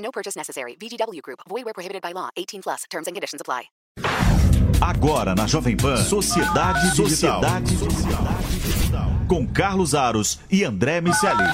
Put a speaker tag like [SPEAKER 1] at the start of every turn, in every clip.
[SPEAKER 1] No purchase necessary. VGW Group. Void where prohibited by law. 18 plus. Terms and conditions apply.
[SPEAKER 2] Agora na Jovem Pan, Sociedade Digital. Sociedade Digital. Com Carlos Aros e André Miceli.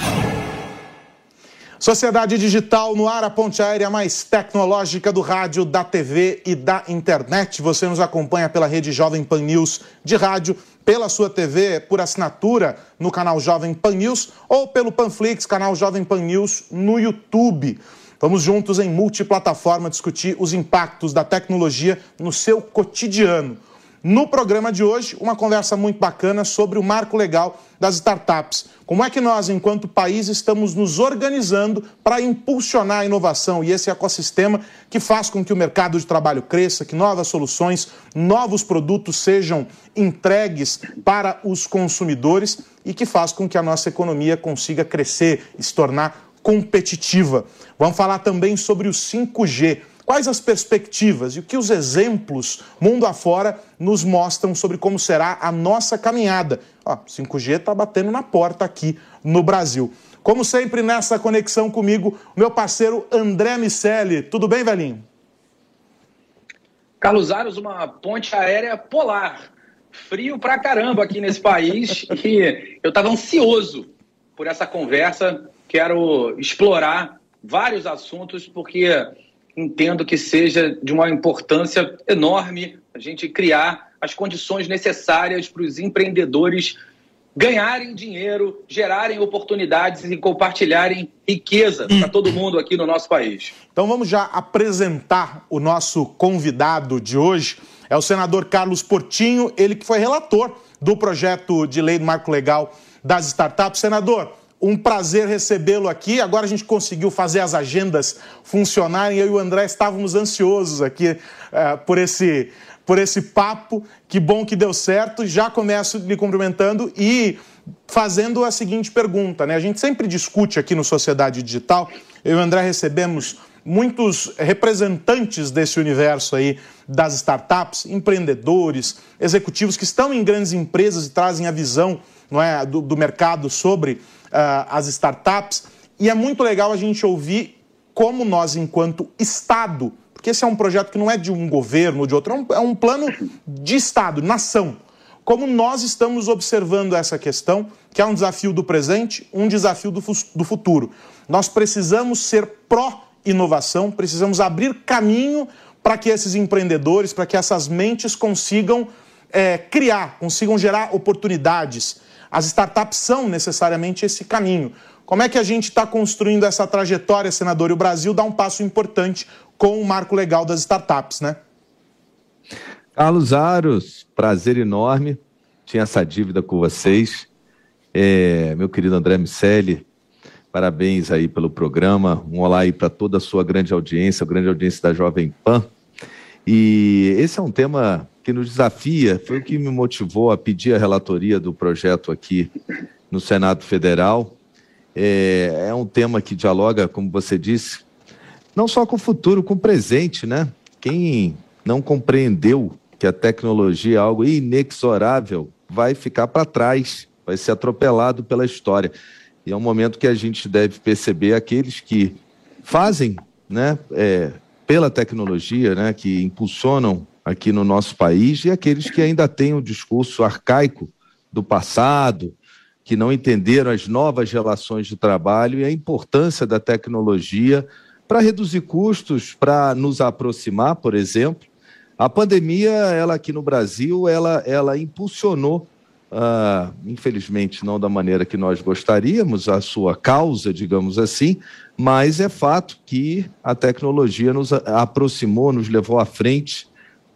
[SPEAKER 3] Sociedade Digital no ar, a ponte aérea mais tecnológica do rádio, da TV e da internet. Você nos acompanha pela rede Jovem Pan News de rádio, pela sua TV, por assinatura no canal Jovem Pan News ou pelo Panflix, canal Jovem Pan News no YouTube. Vamos juntos em multiplataforma discutir os impactos da tecnologia no seu cotidiano. No programa de hoje, uma conversa muito bacana sobre o marco legal das startups. Como é que nós, enquanto país, estamos nos organizando para impulsionar a inovação e esse ecossistema que faz com que o mercado de trabalho cresça, que novas soluções, novos produtos sejam entregues para os consumidores e que faz com que a nossa economia consiga crescer e se tornar competitiva. Vamos falar também sobre o 5G. Quais as perspectivas e o que os exemplos mundo afora nos mostram sobre como será a nossa caminhada? Ó, 5G está batendo na porta aqui no Brasil. Como sempre, nessa conexão comigo, meu parceiro André Miceli. Tudo bem, velhinho?
[SPEAKER 4] Carlos Aros, uma ponte aérea polar. Frio pra caramba aqui nesse país e eu estava ansioso por essa conversa. Quero explorar vários assuntos porque entendo que seja de uma importância enorme a gente criar as condições necessárias para os empreendedores ganharem dinheiro, gerarem oportunidades e compartilharem riqueza para todo mundo aqui no nosso país.
[SPEAKER 3] Então vamos já apresentar o nosso convidado de hoje. É o senador Carlos Portinho, ele que foi relator do projeto de lei do marco legal das startups. Senador, um prazer recebê-lo aqui. Agora a gente conseguiu fazer as agendas funcionarem. Eu e o André estávamos ansiosos aqui uh, por, esse, por esse papo. Que bom que deu certo. Já começo lhe cumprimentando e fazendo a seguinte pergunta. Né? A gente sempre discute aqui no Sociedade Digital. Eu e o André recebemos muitos representantes desse universo aí das startups, empreendedores, executivos que estão em grandes empresas e trazem a visão não é, do, do mercado sobre as startups. E é muito legal a gente ouvir como nós, enquanto Estado, porque esse é um projeto que não é de um governo ou de outro, é um, é um plano de Estado, nação. Como nós estamos observando essa questão, que é um desafio do presente, um desafio do, do futuro. Nós precisamos ser pró-inovação, precisamos abrir caminho para que esses empreendedores, para que essas mentes consigam é, criar, consigam gerar oportunidades, as startups são necessariamente esse caminho. Como é que a gente está construindo essa trajetória, senador? E o Brasil dá um passo importante com o marco legal das startups, né?
[SPEAKER 5] Carlos Aros, prazer enorme. Tinha essa dívida com vocês. É, meu querido André Miceli, parabéns aí pelo programa. Um olá aí para toda a sua grande audiência, a grande audiência da Jovem Pan. E esse é um tema que nos desafia, foi o que me motivou a pedir a relatoria do projeto aqui no Senado Federal. É, é um tema que dialoga, como você disse, não só com o futuro, com o presente, né? Quem não compreendeu que a tecnologia é algo inexorável vai ficar para trás, vai ser atropelado pela história. E é um momento que a gente deve perceber aqueles que fazem, né, é, pela tecnologia, né, que impulsionam aqui no nosso país e aqueles que ainda têm o um discurso arcaico do passado, que não entenderam as novas relações de trabalho e a importância da tecnologia para reduzir custos, para nos aproximar, por exemplo. A pandemia, ela aqui no Brasil, ela, ela impulsionou, uh, infelizmente não da maneira que nós gostaríamos, a sua causa, digamos assim, mas é fato que a tecnologia nos aproximou, nos levou à frente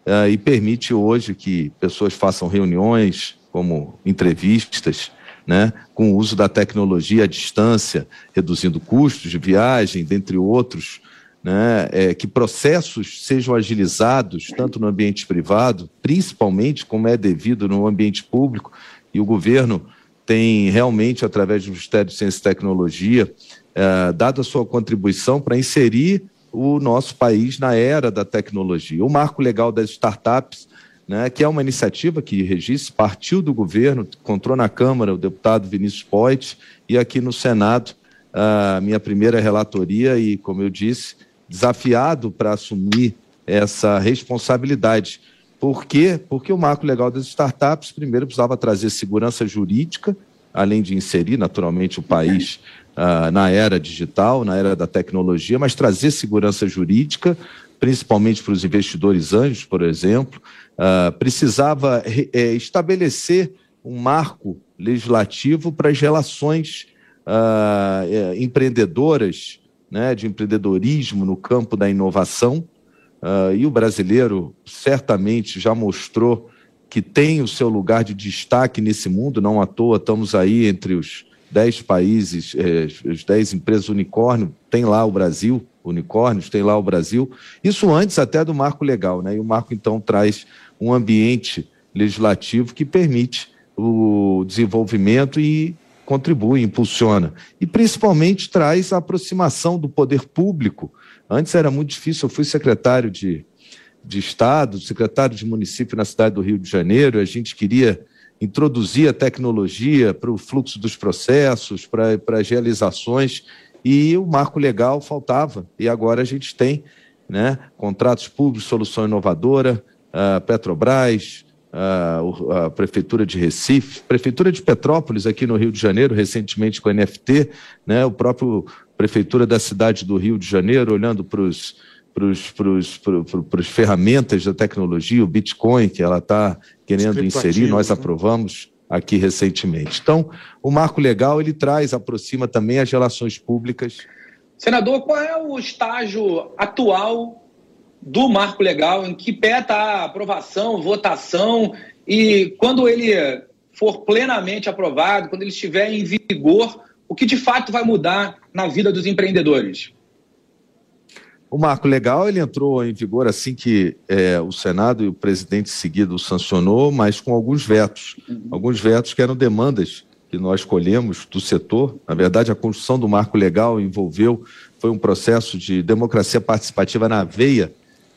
[SPEAKER 5] uh, e permite hoje que pessoas façam reuniões, como entrevistas, né, com o uso da tecnologia à distância, reduzindo custos de viagem, dentre outros né, é, que processos sejam agilizados, tanto no ambiente privado, principalmente como é devido no ambiente público, e o governo tem realmente, através do Ministério de Ciência e Tecnologia, é, dado a sua contribuição para inserir o nosso país na era da tecnologia. O marco legal das startups, né, que é uma iniciativa que registro, partiu do governo, encontrou na Câmara o deputado Vinícius Poit e aqui no Senado a minha primeira relatoria e, como eu disse, desafiado para assumir essa responsabilidade. Por quê? Porque o marco legal das startups, primeiro, precisava trazer segurança jurídica, além de inserir, naturalmente, o país uh, na era digital, na era da tecnologia, mas trazer segurança jurídica, principalmente para os investidores anjos, por exemplo. Uh, precisava é, estabelecer um marco legislativo para as relações uh, empreendedoras né, de empreendedorismo no campo da inovação. Uh, e o brasileiro certamente já mostrou que tem o seu lugar de destaque nesse mundo, não à toa estamos aí entre os dez países, eh, as dez empresas unicórnio, tem lá o Brasil, unicórnios, tem lá o Brasil. Isso antes até do marco legal, né? E o marco então traz um ambiente legislativo que permite o desenvolvimento e contribui, impulsiona. E principalmente traz a aproximação do poder público. Antes era muito difícil, eu fui secretário de, de Estado, secretário de município na cidade do Rio de Janeiro, a gente queria introduzir a tecnologia para o fluxo dos processos, para, as realizações, e o marco legal faltava. E agora a gente tem né, contratos públicos, solução inovadora, uh, Petrobras, a, a, Prefeitura de Recife, Prefeitura de Petrópolis, aqui no Rio de Janeiro, recentemente com a NFT, né, o próprio Prefeitura da cidade do Rio de Janeiro, olhando para os para as ferramentas da tecnologia, o Bitcoin, que ela está querendo inserir, nós né? aprovamos aqui recentemente. Então, o marco legal ele traz, aproxima também as relações públicas.
[SPEAKER 4] Senador, qual é o estágio atual do marco legal, em que pé está a aprovação, votação, e quando ele for plenamente aprovado, quando ele estiver em vigor, o que de fato vai mudar na vida dos empreendedores?
[SPEAKER 5] O marco legal ele entrou em vigor assim que é, o Senado e o presidente seguido sancionou, mas com alguns vetos. Uhum. Alguns vetos que eram demandas que nós colhemos do setor. Na verdade, a construção do marco legal envolveu, foi um processo de democracia participativa na veia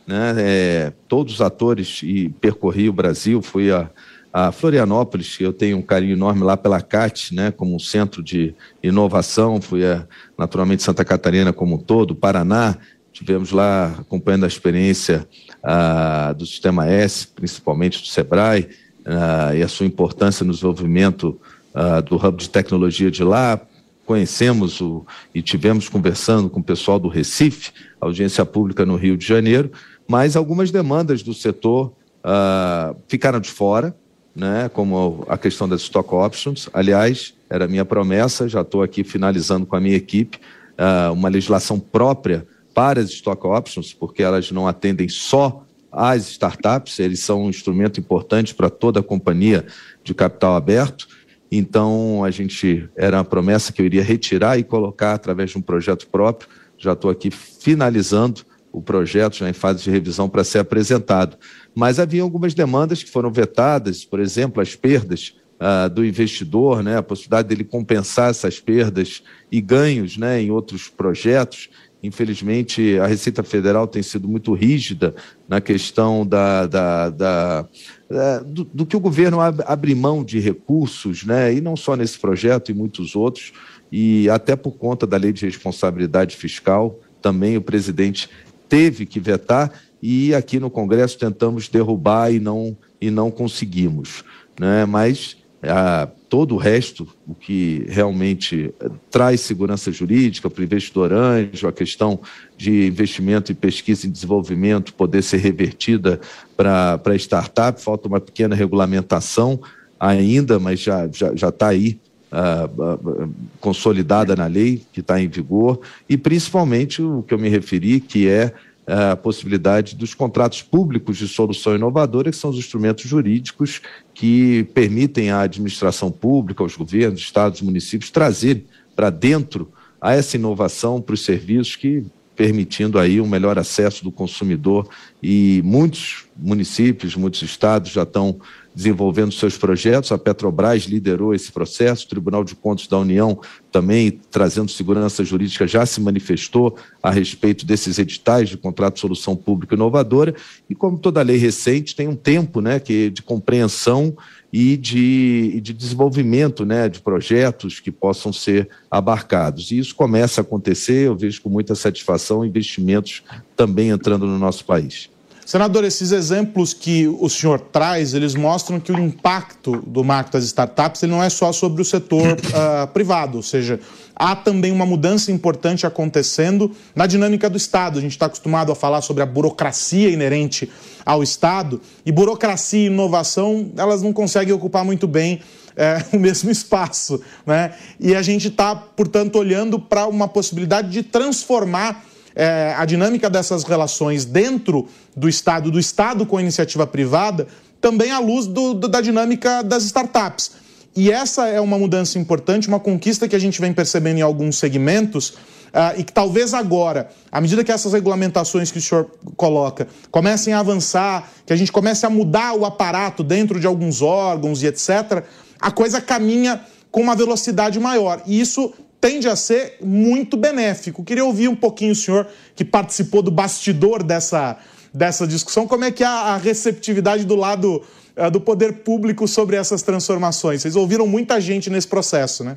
[SPEAKER 5] né? É, todos os atores e percorri o Brasil, fui a, a Florianópolis, que eu tenho um carinho enorme lá pela CAT, né, como um centro de inovação, fui a, naturalmente Santa Catarina como um todo, Paraná, tivemos lá acompanhando a experiência ah, do Sistema S, principalmente do SEBRAE, ah, e a sua importância no desenvolvimento ah, do hub de tecnologia de lá, conhecemos o, e tivemos conversando com o pessoal do Recife, audiência pública no Rio de Janeiro, mas algumas demandas do setor uh, ficaram de fora, né, como a questão das stock options. Aliás, era minha promessa, já estou aqui finalizando com a minha equipe, uh, uma legislação própria para as stock options, porque elas não atendem só às startups, eles são um instrumento importante para toda a companhia de capital aberto. Então, a gente era uma promessa que eu iria retirar e colocar através de um projeto próprio. Já estou aqui finalizando o projeto já em fase de revisão para ser apresentado. Mas havia algumas demandas que foram vetadas, por exemplo, as perdas uh, do investidor, né, a possibilidade dele compensar essas perdas e ganhos né, em outros projetos. Infelizmente, a Receita Federal tem sido muito rígida na questão da, da, da, da do, do, que o governo abre mão de recursos, né, e não só nesse projeto e muitos outros, e até por conta da lei de responsabilidade fiscal, também o presidente teve que vetar e aqui no Congresso tentamos derrubar e não, e não conseguimos. Né? Mas a, todo o resto, o que realmente traz segurança jurídica para o investidor anjo, a questão de investimento e pesquisa e desenvolvimento poder ser revertida para a startup, falta uma pequena regulamentação ainda, mas já está já, já tá aí uh, uh, consolidada na lei, que está em vigor, e principalmente o que eu me referi, que é a possibilidade dos contratos públicos de solução inovadora, que são os instrumentos jurídicos que permitem à administração pública, aos governos, estados municípios, trazer para dentro a essa inovação para os serviços que permitindo aí um melhor acesso do consumidor. E muitos municípios, muitos estados já estão desenvolvendo seus projetos. A Petrobras liderou esse processo, o Tribunal de Contas da União também, trazendo segurança jurídica, já se manifestou a respeito desses editais de contrato de solução pública inovadora. E como toda lei recente, tem um tempo né, que, de compreensão e de, de desenvolvimento né, de projetos que possam ser abarcados. E isso começa a acontecer, eu vejo com muita satisfação investimentos também entrando no nosso país.
[SPEAKER 3] Senador, esses exemplos que o senhor traz, eles mostram que o impacto do marco das startups ele não é só sobre o setor uh, privado, ou seja, há também uma mudança importante acontecendo na dinâmica do Estado. A gente está acostumado a falar sobre a burocracia inerente ao Estado, e burocracia e inovação, elas não conseguem ocupar muito bem é, o mesmo espaço. Né? E a gente está, portanto, olhando para uma possibilidade de transformar é, a dinâmica dessas relações dentro do Estado, do Estado com a iniciativa privada, também à luz do, do, da dinâmica das startups. E essa é uma mudança importante, uma conquista que a gente vem percebendo em alguns segmentos. Uh, e que talvez agora, à medida que essas regulamentações que o senhor coloca comecem a avançar, que a gente comece a mudar o aparato dentro de alguns órgãos e etc., a coisa caminha com uma velocidade maior. E isso tende a ser muito benéfico. Queria ouvir um pouquinho o senhor, que participou do bastidor dessa, dessa discussão, como é que é a receptividade do lado uh, do poder público sobre essas transformações. Vocês ouviram muita gente nesse processo, né?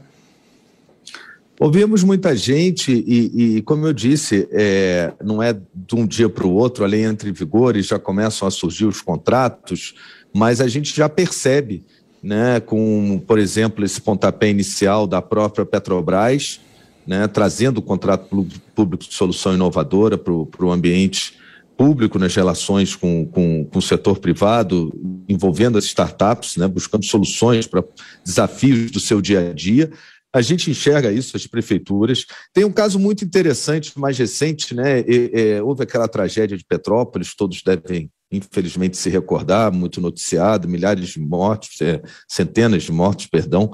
[SPEAKER 5] Ouvimos muita gente e, e como eu disse, é, não é de um dia para o outro, a lei entra em vigor e já começam a surgir os contratos, mas a gente já percebe né, com, por exemplo, esse pontapé inicial da própria Petrobras, né, trazendo o contrato público de solução inovadora para o ambiente público nas relações com, com, com, o setor privado, envolvendo as startups, né, buscando soluções para desafios do seu dia a dia. A gente enxerga isso, as prefeituras. Tem um caso muito interessante, mais recente, né? É, houve aquela tragédia de Petrópolis, todos devem infelizmente se recordar, muito noticiado, milhares de mortos, é, centenas de mortos, perdão.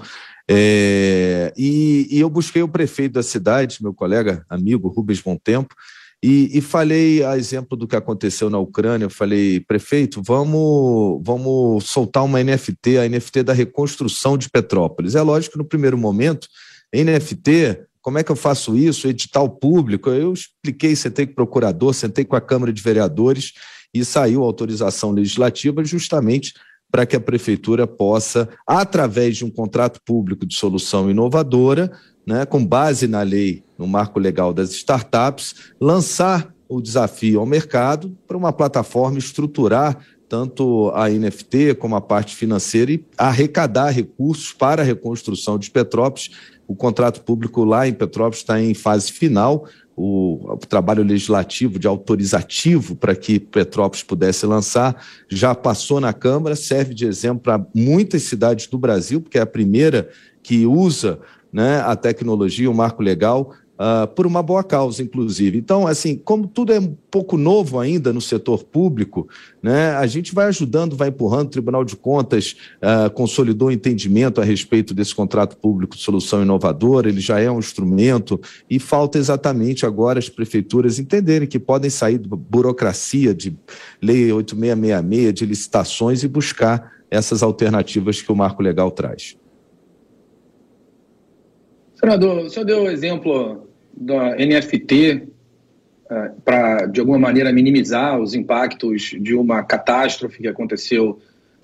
[SPEAKER 5] É, e, e, eu busquei o prefeito da cidade, meu colega, amigo Rubens Montempo, e, e falei a exemplo do que aconteceu na Ucrânia, eu falei, prefeito, vamos, vamos soltar uma NFT, a NFT da reconstrução de Petrópolis. É lógico que no primeiro momento, NFT, como é que eu faço isso? Edital público. Eu expliquei, sentei com o procurador, sentei com a Câmara de Vereadores e saiu a autorização legislativa justamente para que a prefeitura possa, através de um contrato público de solução inovadora, né, com base na lei, no marco legal das startups, lançar o desafio ao mercado para uma plataforma estruturar tanto a NFT como a parte financeira e arrecadar recursos para a reconstrução de Petrópolis. O contrato público lá em Petrópolis está em fase final, o, o, trabalho legislativo de autorizativo para que Petrópolis pudesse lançar já passou na Câmara, serve de exemplo para muitas cidades do Brasil, porque é a primeira que usa né, a tecnologia, o marco legal, uh, por uma boa causa, inclusive. Então, assim, como tudo é um pouco novo ainda no setor público, né, a gente vai ajudando, vai empurrando. O Tribunal de Contas uh, consolidou o entendimento a respeito desse contrato público de solução inovadora, ele já é um instrumento e falta exatamente agora as prefeituras entenderem que podem sair da burocracia de lei 8666, de licitações e buscar essas alternativas que o marco legal traz.
[SPEAKER 4] Senador, o senhor deu o exemplo da NFT é, para, de alguma maneira, minimizar os impactos de uma catástrofe que aconteceu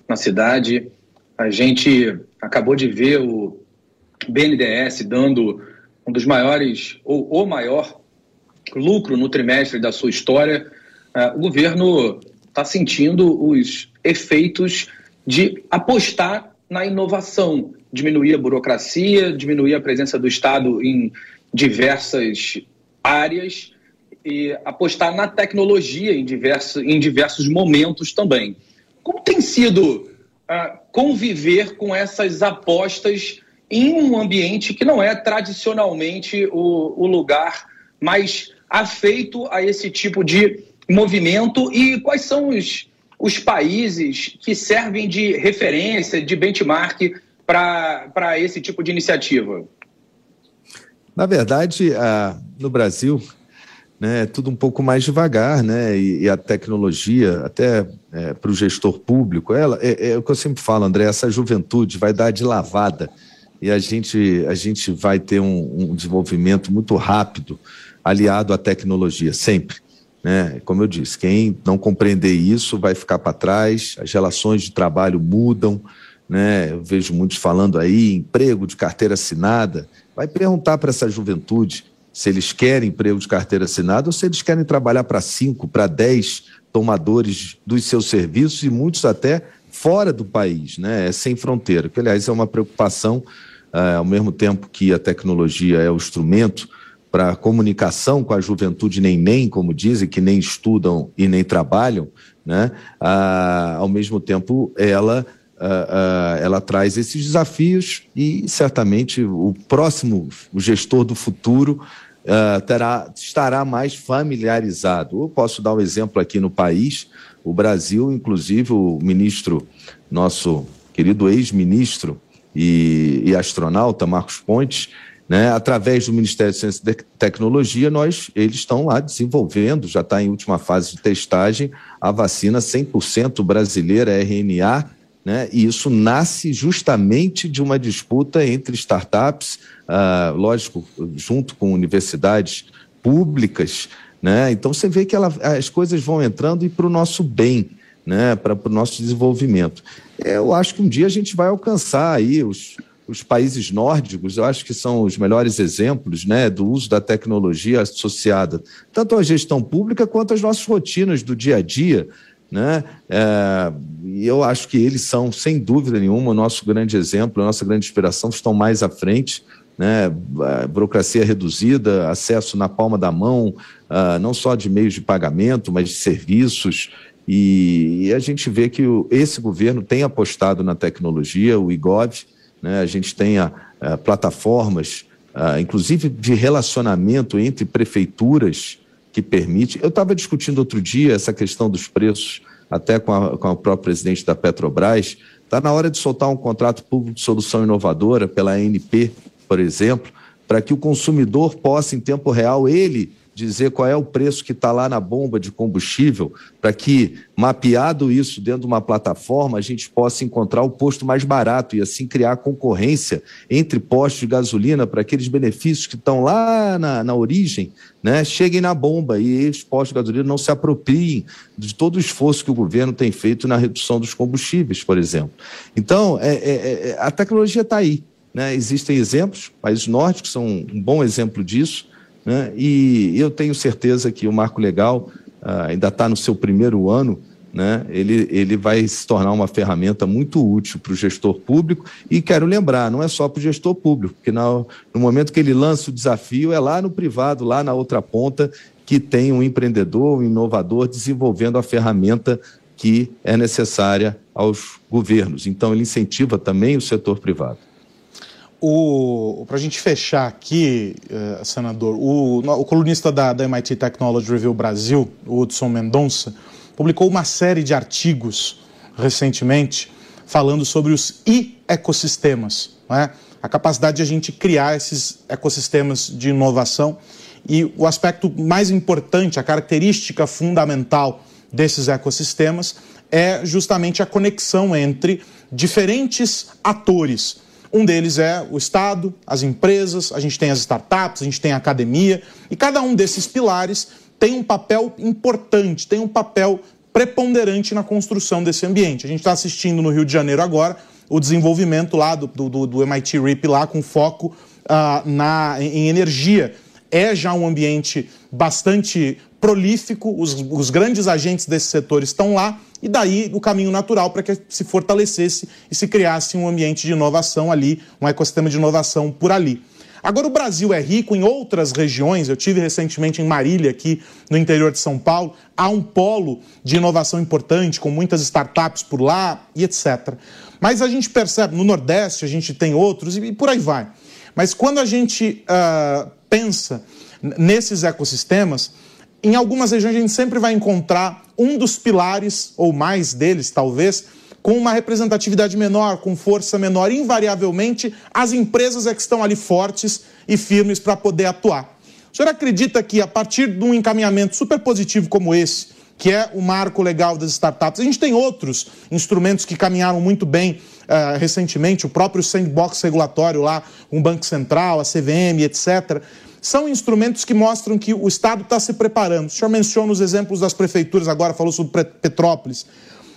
[SPEAKER 4] na cidade. A gente acabou de ver o BNDES dando um dos maiores, ou o maior, lucro no trimestre da sua história. É, o governo está sentindo os efeitos de apostar na inovação, diminuir a burocracia, diminuir a presença do Estado em diversas áreas e apostar na tecnologia em, diversos, em diversos momentos também. Como tem sido uh, conviver com essas apostas em um ambiente que não é tradicionalmente o, o lugar mais afeito a esse tipo de movimento e quais são os, os países que servem de referência, de benchmark para esse tipo de iniciativa?
[SPEAKER 5] Na verdade, no Brasil, né, tudo um pouco mais devagar, né, e, e a tecnologia, até é, para o gestor público, ela, é, é, o que eu sempre falo, André, essa juventude vai dar de lavada e a gente, a gente vai ter um, um desenvolvimento muito rápido aliado à tecnologia, sempre. Né? Como eu disse, quem não compreender isso vai ficar para trás, as relações de trabalho mudam, né? Eu vejo muitos falando aí, emprego de carteira assinada. Vai perguntar para essa juventude se eles querem emprego de carteira assinada ou se eles querem trabalhar para cinco, para dez tomadores dos seus serviços e muitos até fora do país, né? É sem fronteira, que aliás é uma preocupação, é, ao mesmo tempo que a tecnologia é o instrumento para comunicação com a juventude nem nem, como dizem, que nem estudam e nem trabalham, né? Ah, ao mesmo tempo ela uh, uh, ela traz esses desafios e certamente o próximo, o gestor do futuro, uh, terá, estará mais familiarizado. Eu posso dar um exemplo aqui no país, o Brasil, inclusive o ministro, nosso querido ex-ministro e, e astronauta Marcos Pontes, né, através do Ministério de Ciência e Tecnologia, nós, eles estão lá desenvolvendo, já está em última fase de testagem, a vacina 100% brasileira RNA né? E isso nasce justamente de uma disputa entre startups, ah, lógico, junto com universidades públicas. Né? Então você vê que ela, as coisas vão entrando e para o nosso bem, né? para o nosso desenvolvimento. Eu acho que um dia a gente vai alcançar aí os, os países nórdicos, eu acho que são os melhores exemplos né, do uso da tecnologia associada tanto à gestão pública quanto às nossas rotinas do dia a dia né? É, eu acho que eles são, sem dúvida nenhuma, o nosso grande exemplo, a nossa grande inspiração, estão mais à frente. Né? A burocracia reduzida, acesso na palma da mão, uh, não só de meios de pagamento, mas de serviços. E, e a gente vê que o, esse governo tem apostado na tecnologia, o IGOV, né? a gente tem a, a plataformas, uh, inclusive de relacionamento entre prefeituras que permite. Eu estava discutindo outro dia essa questão dos preços, até com a, com a própria presidente da Petrobras. Está na hora de soltar um contrato público de solução inovadora pela ANP, por exemplo, para que o consumidor possa, em tempo real, ele dizer qual é o preço que está lá na bomba de combustível, para que, mapeado isso dentro de uma plataforma, a gente possa encontrar o posto mais barato e assim criar concorrência entre postos de gasolina para aqueles benefícios que estão lá na, na origem, né, cheguem na bomba e os postos de gasolina não se apropriem de todo o esforço que o governo tem feito na redução dos combustíveis, por exemplo. Então, é, é, é a tecnologia está aí. Né? Existem exemplos, países nórdicos são um bom exemplo disso, né? E eu tenho certeza que o Marco Legal uh, ainda está no seu primeiro ano, né? ele, ele vai se tornar uma ferramenta muito útil para o gestor público. E quero lembrar, não é só para o gestor público, porque no, no momento que ele lança o desafio, é lá no privado, lá na outra ponta, que tem um empreendedor, um inovador desenvolvendo a ferramenta que é necessária aos governos. Então, ele incentiva também o setor privado.
[SPEAKER 3] Para a gente fechar aqui, uh, senador, o, o colunista da, da, MIT Technology Review Brasil, o Hudson Mendonça, publicou uma série de artigos recentemente falando sobre os e-ecossistemas, né? a capacidade de a gente criar esses ecossistemas de inovação. E o aspecto mais importante, a característica fundamental desses ecossistemas é justamente a conexão entre diferentes atores um deles é o Estado, as empresas, a gente tem as startups, a gente tem a academia, e cada um desses pilares tem um papel importante, tem um papel preponderante na construção desse ambiente. A gente está assistindo no Rio de Janeiro agora o desenvolvimento lá do, do, do MIT RIP lá com foco uh, na, em energia. É já um ambiente bastante prolífico, os, os grandes agentes desse setor estão lá, e daí o caminho natural para que se fortalecesse e se criasse um ambiente de inovação ali, um ecossistema de inovação por ali. Agora, o Brasil é rico em outras regiões. Eu tive recentemente em Marília, aqui no interior de São Paulo. Há um polo de inovação importante, com muitas startups por lá e etc. Mas a gente percebe, no Nordeste, a gente tem outros e por aí vai. Mas quando a gente uh, pensa nesses ecossistemas, em algumas regiões a gente sempre vai encontrar um dos pilares, ou mais deles talvez, com uma representatividade menor, com força menor. Invariavelmente, as empresas é que estão ali fortes e firmes para poder atuar. O senhor acredita que a partir de um encaminhamento super positivo como esse, que é o marco legal das startups, a gente tem outros instrumentos que caminharam muito bem uh, recentemente, o próprio sandbox regulatório lá, um Banco Central, a CVM, etc são instrumentos que mostram que o Estado está se preparando. O senhor menciona os exemplos das prefeituras agora, falou sobre Petrópolis.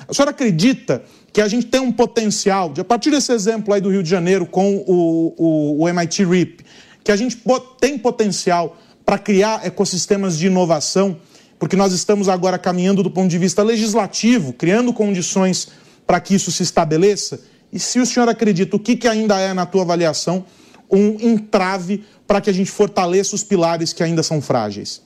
[SPEAKER 3] O senhor acredita que a gente tem um potencial, de, a partir desse exemplo aí do Rio de Janeiro com o, o, o MIT RIP, que a gente tem potencial para criar ecossistemas de inovação, porque nós estamos agora caminhando do ponto de vista legislativo, criando condições para que isso se estabeleça? E se o senhor acredita, o que, que ainda é, na tua avaliação, um entrave para que a gente fortaleça os pilares que ainda são frágeis?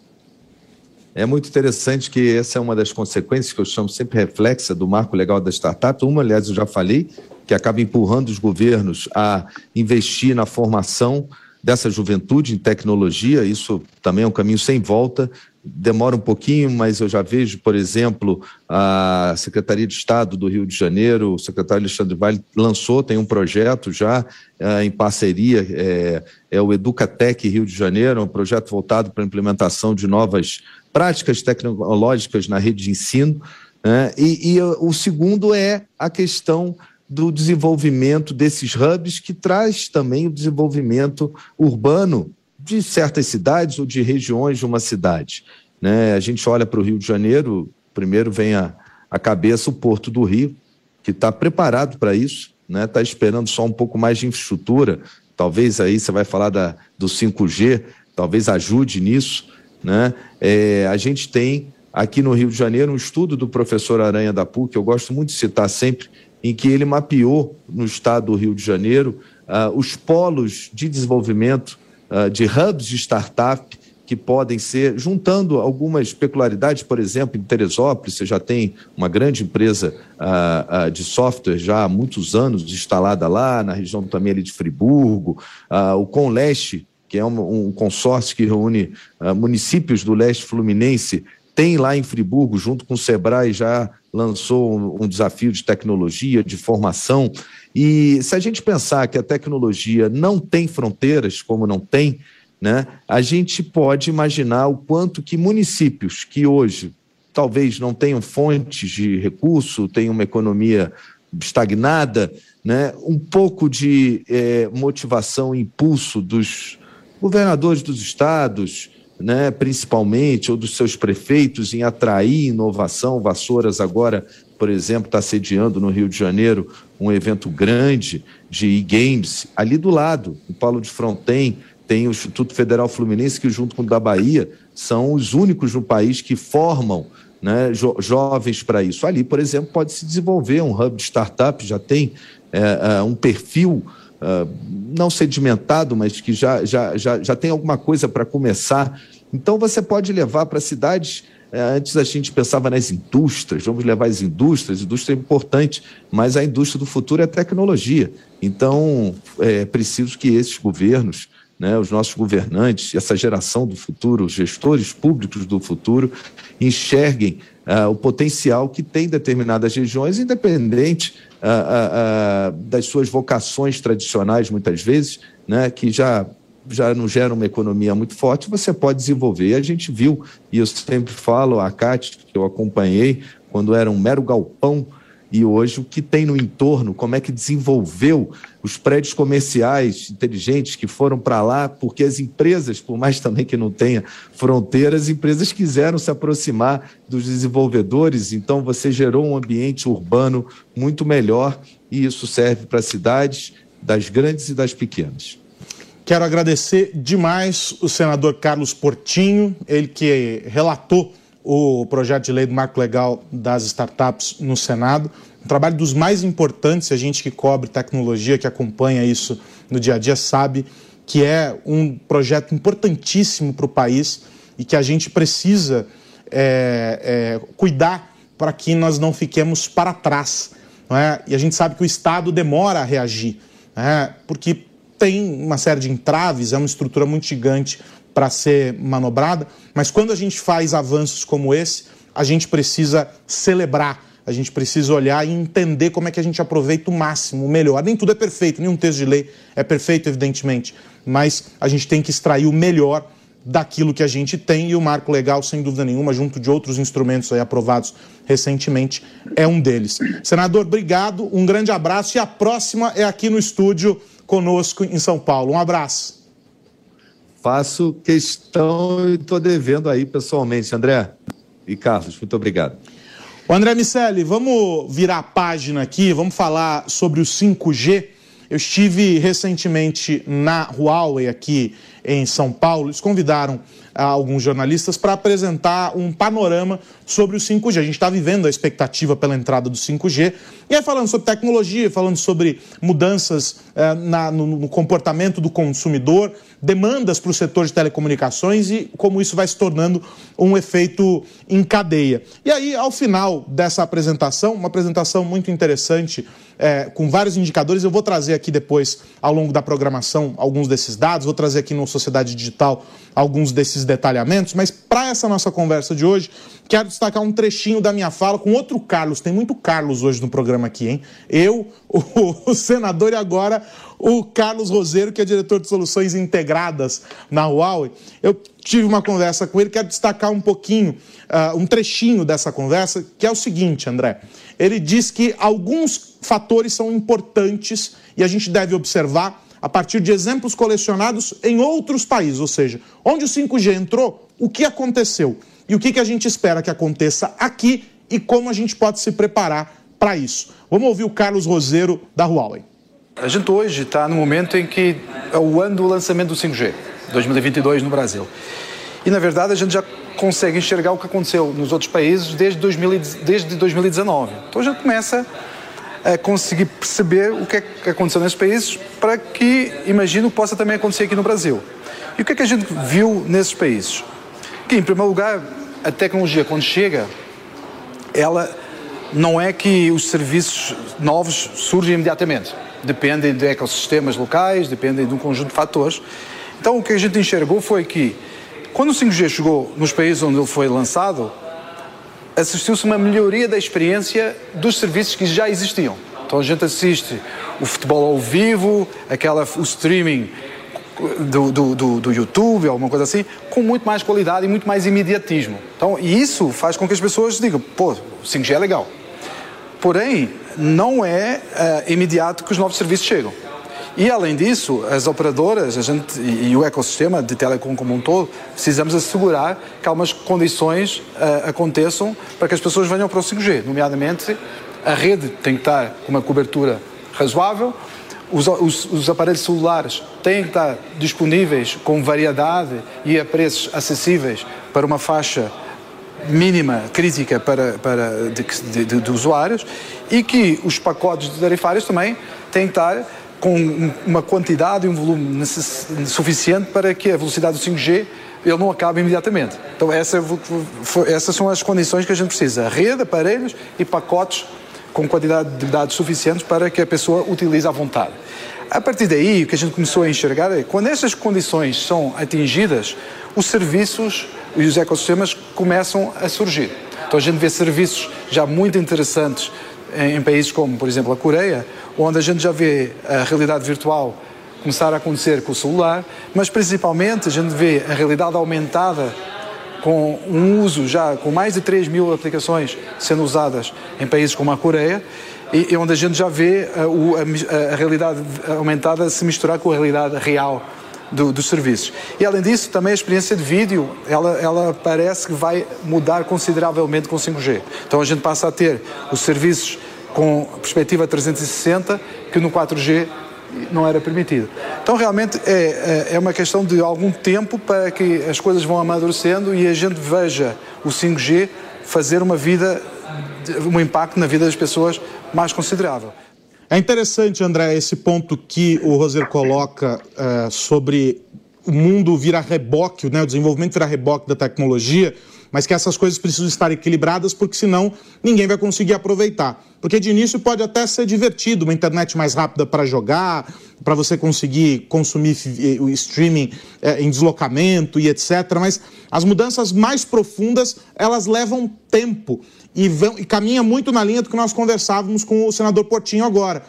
[SPEAKER 5] É muito interessante que essa é uma das consequências que eu chamo sempre reflexa do marco legal da startup. Uma, aliás, eu já falei, que acaba empurrando os governos a investir na formação dessa juventude em tecnologia. Isso também é um caminho sem volta. Demora um pouquinho, mas eu já vejo, por exemplo, a Secretaria de Estado do Rio de Janeiro, o secretário Alexandre Vale lançou, tem um projeto já é, em parceria, é, é o Educatec Rio de Janeiro, um projeto voltado para a implementação de novas práticas tecnológicas na rede de ensino. Né? E, e o segundo é a questão do desenvolvimento desses hubs, que traz também o desenvolvimento urbano de certas cidades ou de regiões de uma cidade. Né? A gente olha para o Rio de Janeiro, primeiro vem a, a cabeça o Porto do Rio, que está preparado para isso, está né? Tá esperando só um pouco mais de infraestrutura. Talvez aí você vai falar da, do 5G, talvez ajude nisso. Né? É, a gente tem aqui no Rio de Janeiro um estudo do professor Aranha da PUC, eu gosto muito de citar sempre, em que ele mapeou no estado do Rio de Janeiro uh, os polos de desenvolvimento uh, de hubs de startup que podem ser, juntando algumas peculiaridades, por exemplo, em Teresópolis, você já tem uma grande empresa uh, uh, de software já há muitos anos instalada lá, na região também ali de Friburgo, o Conleste, que é um, um consórcio que reúne municípios do leste fluminense, tem lá em Friburgo, junto com o Sebrae, já lançou um, um desafio de tecnologia, de formação. E se a gente pensar que a tecnologia não tem fronteiras, como não tem, né, a gente pode imaginar o quanto que municípios que hoje talvez não tenham fontes de recurso, tenham uma economia estagnada, né, um pouco de é, motivação e impulso dos governadores dos estados, né, principalmente, ou dos seus prefeitos, em atrair inovação. Vassouras agora, por exemplo, está sediando no Rio de Janeiro um evento grande de e-games. Ali do lado, em Paulo de Fronten, tem o Instituto Federal Fluminense, que junto com o da Bahia são os únicos no país que formam né, jo jovens para isso. Ali, por exemplo, pode se desenvolver um hub de startup, já tem é, é, um perfil uh, não sedimentado, mas que já, já, já, já tem alguma coisa para começar. Então, você pode levar para cidades. Eh, antes a gente pensava nas indústrias, vamos levar as indústrias, indústria é importante, mas a indústria do futuro é tecnologia. Então, é preciso que esses governos, né, os nossos governantes, essa geração do futuro, os gestores públicos do futuro, enxerguem uh, o potencial que tem determinadas regiões, independente uh, uh, das suas vocações tradicionais, muitas vezes, né, que já já não gera uma economia muito forte, você pode desenvolver. A gente viu, e eu sempre falo, a CAT, que eu acompanhei, quando era um mero galpão e hoje o que tem no entorno, como é que desenvolveu os prédios comerciais inteligentes que foram para lá, porque as empresas, por mais também que não tenha fronteiras, as empresas quiseram se aproximar dos desenvolvedores, então você gerou um ambiente urbano muito melhor e isso serve para cidades das grandes e das pequenas.
[SPEAKER 3] Quero agradecer demais o senador Carlos Portinho, ele que relatou o projeto de lei do marco legal das startups no Senado. Um trabalho dos mais importantes, a gente que cobre tecnologia, que acompanha isso no dia a dia, sabe que é um projeto importantíssimo para o país e que a gente precisa é, é, cuidar para que nós não fiquemos para trás. É? E a gente sabe que o Estado demora a reagir, é? porque tem uma série de entraves, é uma estrutura muito gigante para ser manobrada, mas quando a gente faz avanços como esse, a gente precisa celebrar, a gente precisa olhar e entender como é que a gente aproveita o máximo, o melhor. Nem tudo é perfeito, nenhum texto de lei é perfeito, evidentemente, mas a gente tem que extrair o melhor daquilo que a gente tem e o marco legal, sem dúvida nenhuma, junto de outros instrumentos aprovados recentemente, é um deles. Senador, obrigado, um grande abraço e a próxima é aqui no estúdio conosco em São Paulo. Um abraço.
[SPEAKER 5] Faço questão e estou devendo aí pessoalmente, André e Carlos. Muito obrigado.
[SPEAKER 3] O André Miceli, vamos virar a página aqui, vamos falar sobre o 5G. Eu estive recentemente na Huawei aqui em São Paulo. Eles convidaram alguns jornalistas para apresentar um panorama sobre o 5G. A gente está vivendo a expectativa pela entrada do 5G. E aí, falando sobre tecnologia, falando sobre mudanças eh, na, no, no comportamento do consumidor, demandas para o setor de telecomunicações e como isso vai se tornando um efeito em cadeia. E aí, ao final dessa apresentação, uma apresentação muito interessante, é, com vários indicadores, eu vou trazer aqui depois, ao longo da programação, alguns desses dados, vou trazer aqui no Sociedade Digital alguns desses detalhamentos, mas para essa nossa conversa de hoje, quero destacar um trechinho da minha fala com outro Carlos. Tem muito Carlos hoje no programa aqui, hein? Eu, o, o senador e agora o Carlos Roseiro, que é diretor de soluções integradas na Huawei. Eu tive uma conversa com ele, quero destacar um pouquinho, uh, um trechinho dessa conversa, que é o seguinte, André. Ele diz que alguns fatores são importantes e a gente deve observar a partir de exemplos colecionados em outros países, ou seja, onde o 5G entrou, o que aconteceu e o que, que a gente espera que aconteça aqui e como a gente pode se preparar para isso. Vamos ouvir o Carlos Roseiro da Huawei.
[SPEAKER 6] A gente hoje está no momento em que é o ano do lançamento do 5G, 2022 no Brasil. E na verdade a gente já consegue enxergar o que aconteceu nos outros países desde, 2000, desde 2019. Então a gente começa a conseguir perceber o que é que aconteceu nesses países para que, imagino, possa também acontecer aqui no Brasil. E o que é que a gente viu nesses países? Que, em primeiro lugar, a tecnologia, quando chega, ela não é que os serviços novos surgem imediatamente dependem de ecossistemas locais, dependem de um conjunto de fatores. Então, o que a gente enxergou foi que, quando o 5G chegou nos países onde ele foi lançado, assistiu-se uma melhoria da experiência dos serviços que já existiam. Então, a gente assiste o futebol ao vivo, aquela, o streaming do, do, do, do, YouTube, alguma coisa assim, com muito mais qualidade e muito mais imediatismo. Então, e isso faz com que as pessoas digam, pô, o 5G é legal. Porém, não é uh, imediato que os novos serviços chegam. E além disso, as operadoras a gente, e, e o ecossistema de telecom como um todo, precisamos assegurar que algumas condições uh, aconteçam para que as pessoas venham para o 5G. Nomeadamente, a rede tem que estar com uma cobertura razoável, os, os, os, aparelhos celulares têm que estar disponíveis com variedade e a preços acessíveis para uma faixa mínima crítica para, para de, de, de, de, usuários e que os pacotes de tarifários também têm que estar com uma quantidade e um volume suficiente para que a velocidade do 5G ele não acabe imediatamente. Então essa, essas são as condições que a gente precisa. Rede, aparelhos e pacotes com quantidade de dados suficientes para que a pessoa utilize à vontade. A partir daí, o que a gente começou a enxergar é quando essas condições são atingidas, os serviços e os ecossistemas começam a surgir. Então a gente vê serviços já muito interessantes em, países como, por exemplo, a Coreia, onde a gente já vê a realidade virtual começar a acontecer com o celular, mas principalmente a gente vê a realidade aumentada com um uso já com mais de 3 mil aplicações sendo usadas em países como a Coreia e, e onde a gente já vê a, a, a realidade aumentada se misturar com a realidade real do, dos serviços. E além disso, também a experiência de vídeo, ela, ela parece que vai mudar consideravelmente com 5G. Então a gente passa a ter os serviços com perspectiva 360 que no 4G não era permitido. Então realmente é, é, é uma questão de algum tempo para que as coisas vão amadurecendo e a gente veja o 5G fazer uma vida, um impacto na vida das pessoas mais considerável.
[SPEAKER 3] É interessante, André, esse ponto que o Roser coloca uh, sobre o mundo virar reboque, né, o desenvolvimento virar reboque da tecnologia, mas que essas coisas precisam estar equilibradas, porque senão ninguém vai conseguir aproveitar. Porque de início pode até ser divertido, uma internet mais rápida para jogar, para você conseguir consumir o streaming é, em deslocamento e etc. Mas as mudanças mais profundas, elas levam tempo e, vão, e caminha muito na linha do que nós conversávamos com o senador Portinho agora.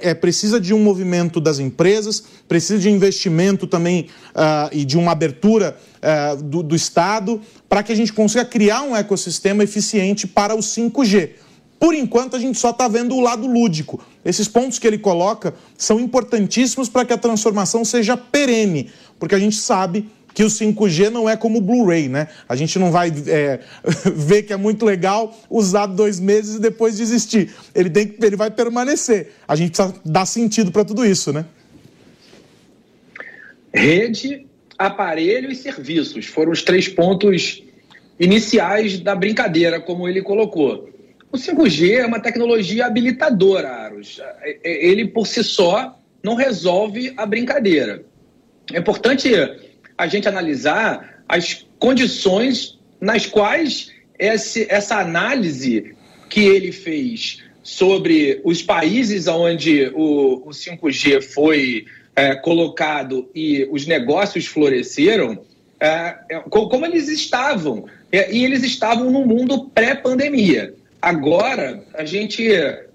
[SPEAKER 3] é, precisa de um movimento das empresas, precisa de investimento também uh, e de uma abertura uh, do, do Estado para que a gente consiga criar um ecossistema eficiente para o 5G. Por enquanto, a gente só está vendo o lado lúdico. Esses pontos que ele coloca são importantíssimos para que a transformação seja perene, porque a gente sabe que o 5G não é como o Blu-ray, né? A gente não vai é, ver que é muito legal, usar dois meses e depois desistir. Ele, tem, ele vai permanecer. A gente precisa dar sentido para tudo isso, né?
[SPEAKER 4] Rede, aparelho e serviços foram os três pontos iniciais da brincadeira, como ele colocou. O 5G é uma tecnologia habilitadora, Aros. É, é, ele, por si só, não resolve a brincadeira. É importante a gente analisar as condições nas quais esse, essa análise que ele fez sobre os países onde o, o 5G foi é, colocado e os negócios floresceram, é, é como eles estavam. E eles estavam no mundo pré-pandemia. Agora, a gente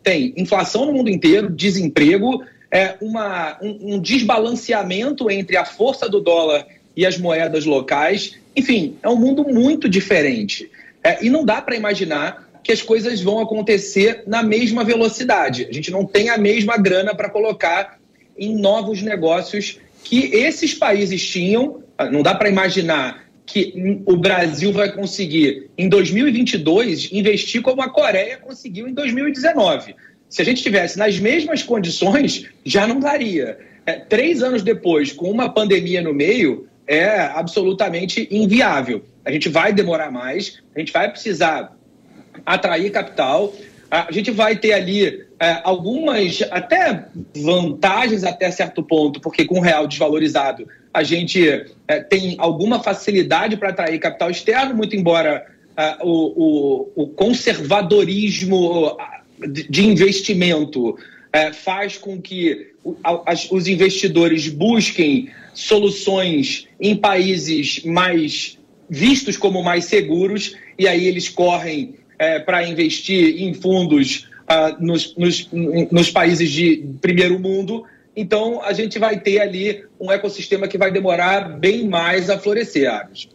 [SPEAKER 4] tem inflação no mundo inteiro, desemprego, é, uma, um, um desbalanceamento entre a força do dólar e as moedas locais. Enfim, é um mundo muito diferente. É, e não dá para imaginar que as coisas vão acontecer na mesma velocidade. A gente não tem a mesma grana para colocar em novos negócios que esses países tinham. Não dá para imaginar que o Brasil vai conseguir, em 2022, investir como a Coreia conseguiu em 2019. Se a gente tivesse nas mesmas condições, já não daria. É, três anos depois, com uma pandemia no meio, é absolutamente inviável. A gente vai demorar mais, a gente vai precisar atrair capital, a gente vai ter ali é, algumas até vantagens até certo ponto, porque com o real desvalorizado a gente é, tem alguma facilidade para atrair capital externo, muito embora é, o, o, o, conservadorismo de investimento é, faz com que os investidores busquem soluções em países mais vistos como mais seguros, e aí eles correm é, para investir em fundos uh, nos, nos, nos países de primeiro mundo. Então, a gente vai ter ali um ecossistema que vai demorar bem mais a florescer, Aves.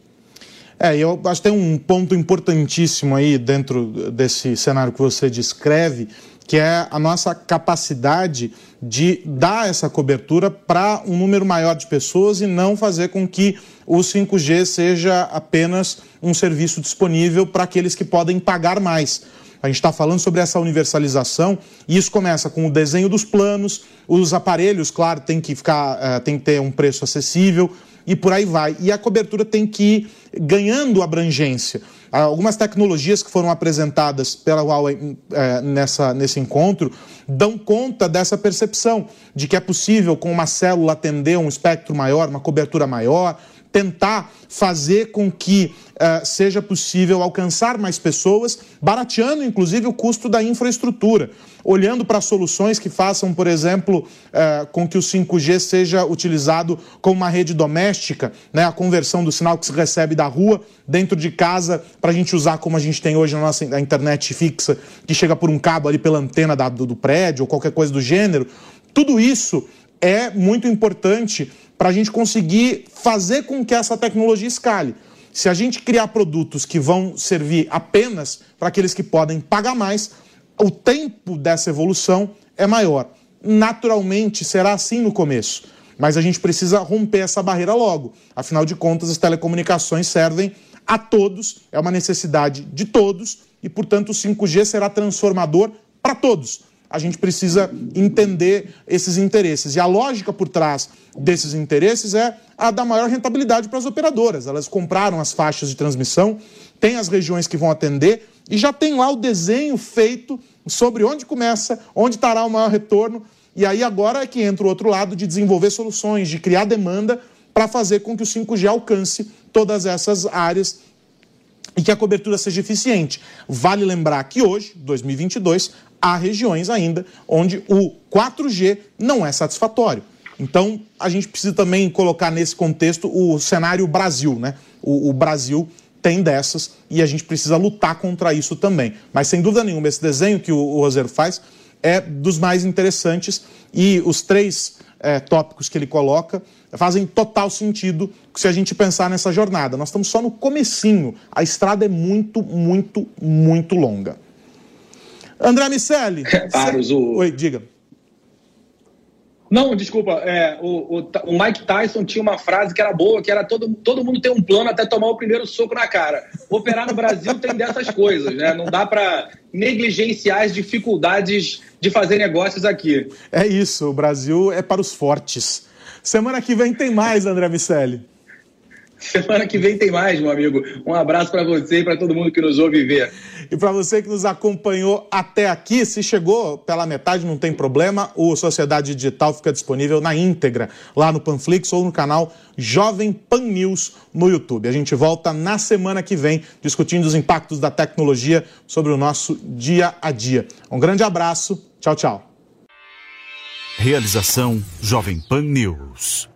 [SPEAKER 3] É, eu acho que tem um ponto importantíssimo aí dentro desse cenário que você descreve, que é a nossa capacidade de dar essa cobertura para um número maior de pessoas e não fazer com que o 5G seja apenas um serviço disponível para aqueles que podem pagar mais. A gente está falando sobre essa universalização e isso começa com o desenho dos planos, os aparelhos, claro, tem que ficar, uh, tem que ter um preço acessível e por aí vai. E a cobertura tem que ir ganhando abrangência. Algumas tecnologias que foram apresentadas pela Huawei é, nessa, nesse encontro dão conta dessa percepção de que é possível, com uma célula, atender um espectro maior, uma cobertura maior, tentar fazer com que uh, seja possível alcançar mais pessoas, barateando inclusive o custo da infraestrutura, olhando para soluções que façam, por exemplo, uh, com que o 5G seja utilizado como uma rede doméstica, né, a conversão do sinal que se recebe da rua dentro de casa para a gente usar como a gente tem hoje na nossa internet fixa, que chega por um cabo ali pela antena da, do, do prédio ou qualquer coisa do gênero. Tudo isso é muito importante para a gente conseguir fazer com que essa tecnologia escale. Se a gente criar produtos que vão servir apenas para aqueles que podem pagar mais, o tempo dessa evolução é maior. Naturalmente será assim no começo, mas a gente precisa romper essa barreira logo. Afinal de contas, as telecomunicações servem a todos, é uma necessidade de todos e, portanto, o 5G será transformador para todos a gente precisa entender esses interesses. E a lógica por trás desses interesses é a da maior rentabilidade para as operadoras. Elas compraram as faixas de transmissão, tem as regiões que vão atender e já tem lá o desenho feito sobre onde começa, onde estará o maior retorno. E aí agora é que entra o outro lado de desenvolver soluções, de criar demanda para fazer com que o 5G alcance todas essas áreas e que a cobertura seja eficiente. Vale lembrar que hoje, 2022, há regiões ainda onde o 4G não é satisfatório. Então, a gente precisa também colocar nesse contexto o cenário Brasil, né? O, o, Brasil tem dessas e a gente precisa lutar contra isso também. Mas, sem dúvida nenhuma, esse desenho que o, o Roser faz é dos mais interessantes e os três é, tópicos que ele coloca fazem total sentido se a gente pensar nessa jornada. Nós estamos só no comecinho. A estrada é muito, muito, muito longa. André Miceli.
[SPEAKER 4] Carlos, o...
[SPEAKER 3] Oi, diga.
[SPEAKER 4] Não, desculpa. É, o, o, o, Mike Tyson tinha uma frase que era boa, que era todo, todo mundo tem um plano até tomar o primeiro soco na cara. Operar no Brasil tem dessas coisas, né? Não dá para negligenciar as dificuldades de fazer negócios aqui.
[SPEAKER 3] É isso, o Brasil é para os fortes. Semana que vem tem mais, André Miceli.
[SPEAKER 4] Semana que vem tem mais, meu amigo. Um abraço para você e para todo mundo que nos ouve ver.
[SPEAKER 3] E para você que nos acompanhou até aqui, se chegou pela metade, não tem problema, o Sociedade Digital fica disponível na íntegra lá no Panflix ou no canal Jovem Pan News no YouTube. A gente volta na semana que vem discutindo os impactos da tecnologia sobre o nosso dia a dia. Um grande abraço. Tchau, tchau.
[SPEAKER 2] Realização Jovem Pan News.